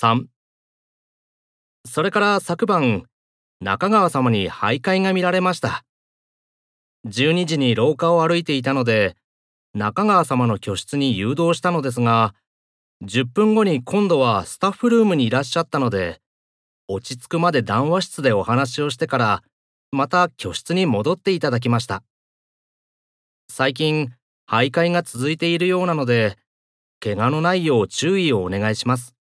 3それから昨晩中川様に徘徊が見られました。12時に廊下を歩いていたので中川様の居室に誘導したのですが10分後に今度はスタッフルームにいらっしゃったので落ち着くまで談話室でお話をしてからまた居室に戻っていただきました。最近徘徊が続いているようなので怪我のないよう注意をお願いします。